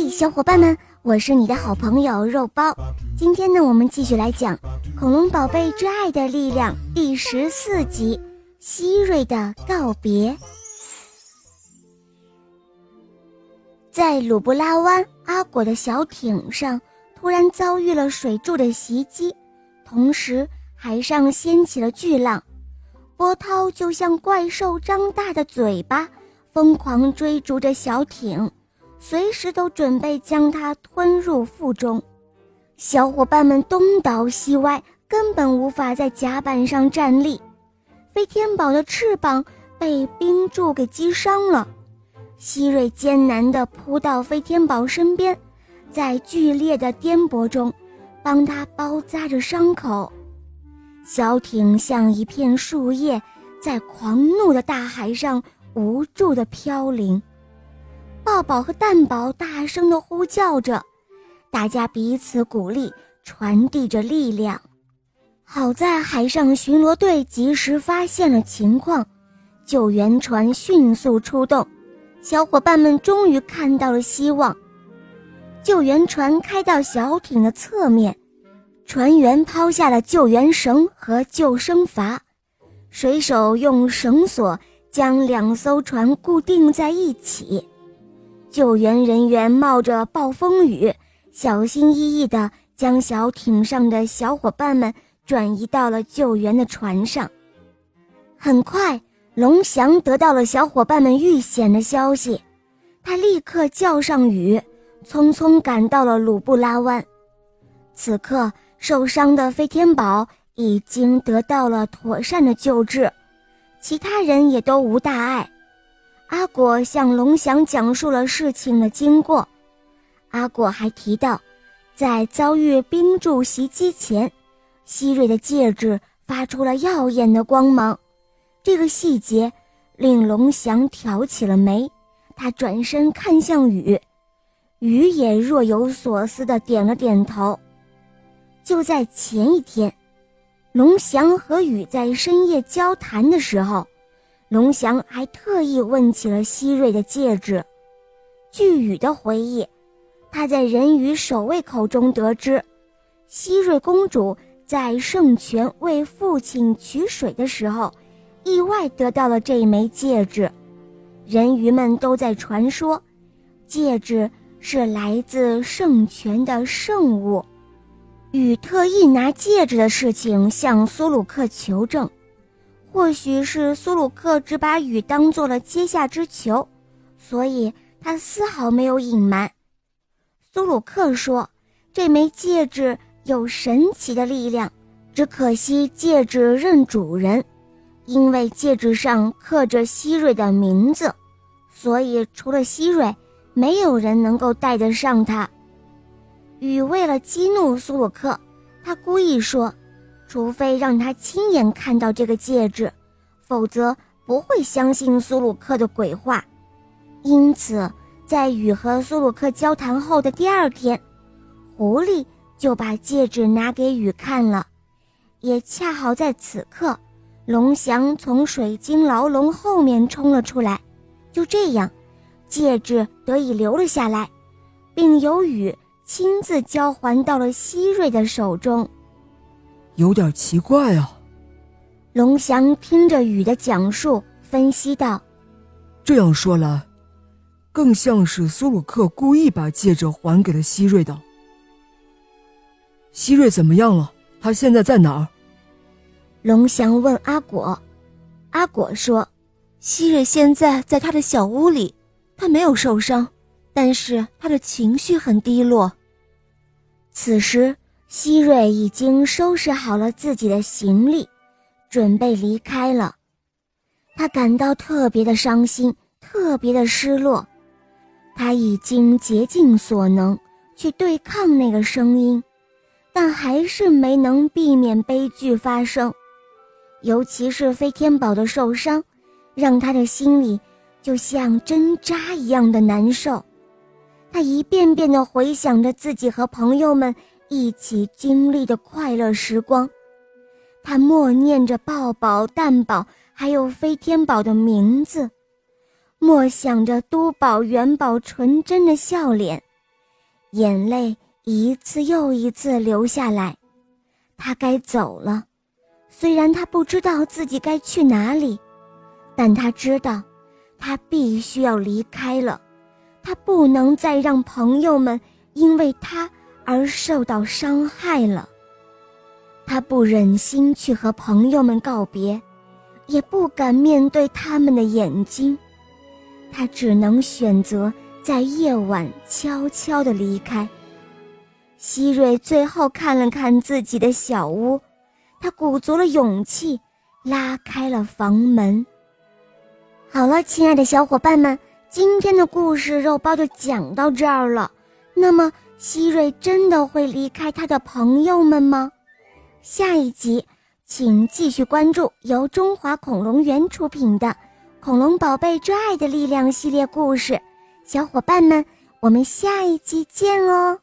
嘿，小伙伴们，我是你的好朋友肉包。今天呢，我们继续来讲《恐龙宝贝之爱的力量》第十四集：希瑞的告别。在鲁布拉湾，阿果的小艇上突然遭遇了水柱的袭击，同时海上掀起了巨浪，波涛就像怪兽张大的嘴巴，疯狂追逐着小艇。随时都准备将它吞入腹中，小伙伴们东倒西歪，根本无法在甲板上站立。飞天宝的翅膀被冰柱给击伤了，希瑞艰难地扑到飞天宝身边，在剧烈的颠簸中，帮他包扎着伤口。小艇像一片树叶，在狂怒的大海上无助地飘零。抱抱和蛋宝大声地呼叫着，大家彼此鼓励，传递着力量。好在海上巡逻队及时发现了情况，救援船迅速出动，小伙伴们终于看到了希望。救援船开到小艇的侧面，船员抛下了救援绳和救生筏，水手用绳索将两艘船固定在一起。救援人员冒着暴风雨，小心翼翼地将小艇上的小伙伴们转移到了救援的船上。很快，龙翔得到了小伙伴们遇险的消息，他立刻叫上雨，匆匆赶到了鲁布拉湾。此刻，受伤的飞天宝已经得到了妥善的救治，其他人也都无大碍。阿果向龙翔讲述了事情的经过，阿果还提到，在遭遇冰柱袭击前，希瑞的戒指发出了耀眼的光芒。这个细节令龙翔挑起了眉，他转身看向雨，雨也若有所思地点了点头。就在前一天，龙翔和雨在深夜交谈的时候。龙翔还特意问起了希瑞的戒指。据雨的回忆，他在人鱼守卫口中得知，希瑞公主在圣泉为父亲取水的时候，意外得到了这枚戒指。人鱼们都在传说，戒指是来自圣泉的圣物。雨特意拿戒指的事情向苏鲁克求证。或许是苏鲁克只把雨当做了阶下之囚，所以他丝毫没有隐瞒。苏鲁克说：“这枚戒指有神奇的力量，只可惜戒指认主人，因为戒指上刻着希瑞的名字，所以除了希瑞，没有人能够戴得上它。”雨为了激怒苏鲁克，他故意说。除非让他亲眼看到这个戒指，否则不会相信苏鲁克的鬼话。因此，在雨和苏鲁克交谈后的第二天，狐狸就把戒指拿给雨看了。也恰好在此刻，龙翔从水晶牢笼后面冲了出来。就这样，戒指得以留了下来，并由雨亲自交还到了希瑞的手中。有点奇怪啊，龙翔听着雨的讲述，分析道：“这样说来，更像是苏鲁克故意把戒指还给了希瑞的。希瑞怎么样了？他现在在哪儿？”龙翔问阿果。阿果说：“希瑞现在在他的小屋里，他没有受伤，但是他的情绪很低落。”此时。希瑞已经收拾好了自己的行李，准备离开了。他感到特别的伤心，特别的失落。他已经竭尽所能去对抗那个声音，但还是没能避免悲剧发生。尤其是飞天宝的受伤，让他的心里就像针扎一样的难受。他一遍遍地回想着自己和朋友们。一起经历的快乐时光，他默念着抱抱、蛋宝还有飞天宝的名字，默想着都宝、元宝纯真的笑脸，眼泪一次又一次流下来。他该走了，虽然他不知道自己该去哪里，但他知道，他必须要离开了。他不能再让朋友们因为他而受到伤害了。他不忍心去和朋友们告别，也不敢面对他们的眼睛。他只能选择在夜晚悄悄地离开。希瑞最后看了看自己的小屋，他鼓足了勇气，拉开了房门。好了，亲爱的小伙伴们，今天的故事肉包就讲到这儿了。那么，希瑞真的会离开他的朋友们吗？下一集，请继续关注由中华恐龙园出品的《恐龙宝贝之爱的力量》系列故事。小伙伴们，我们下一集见哦！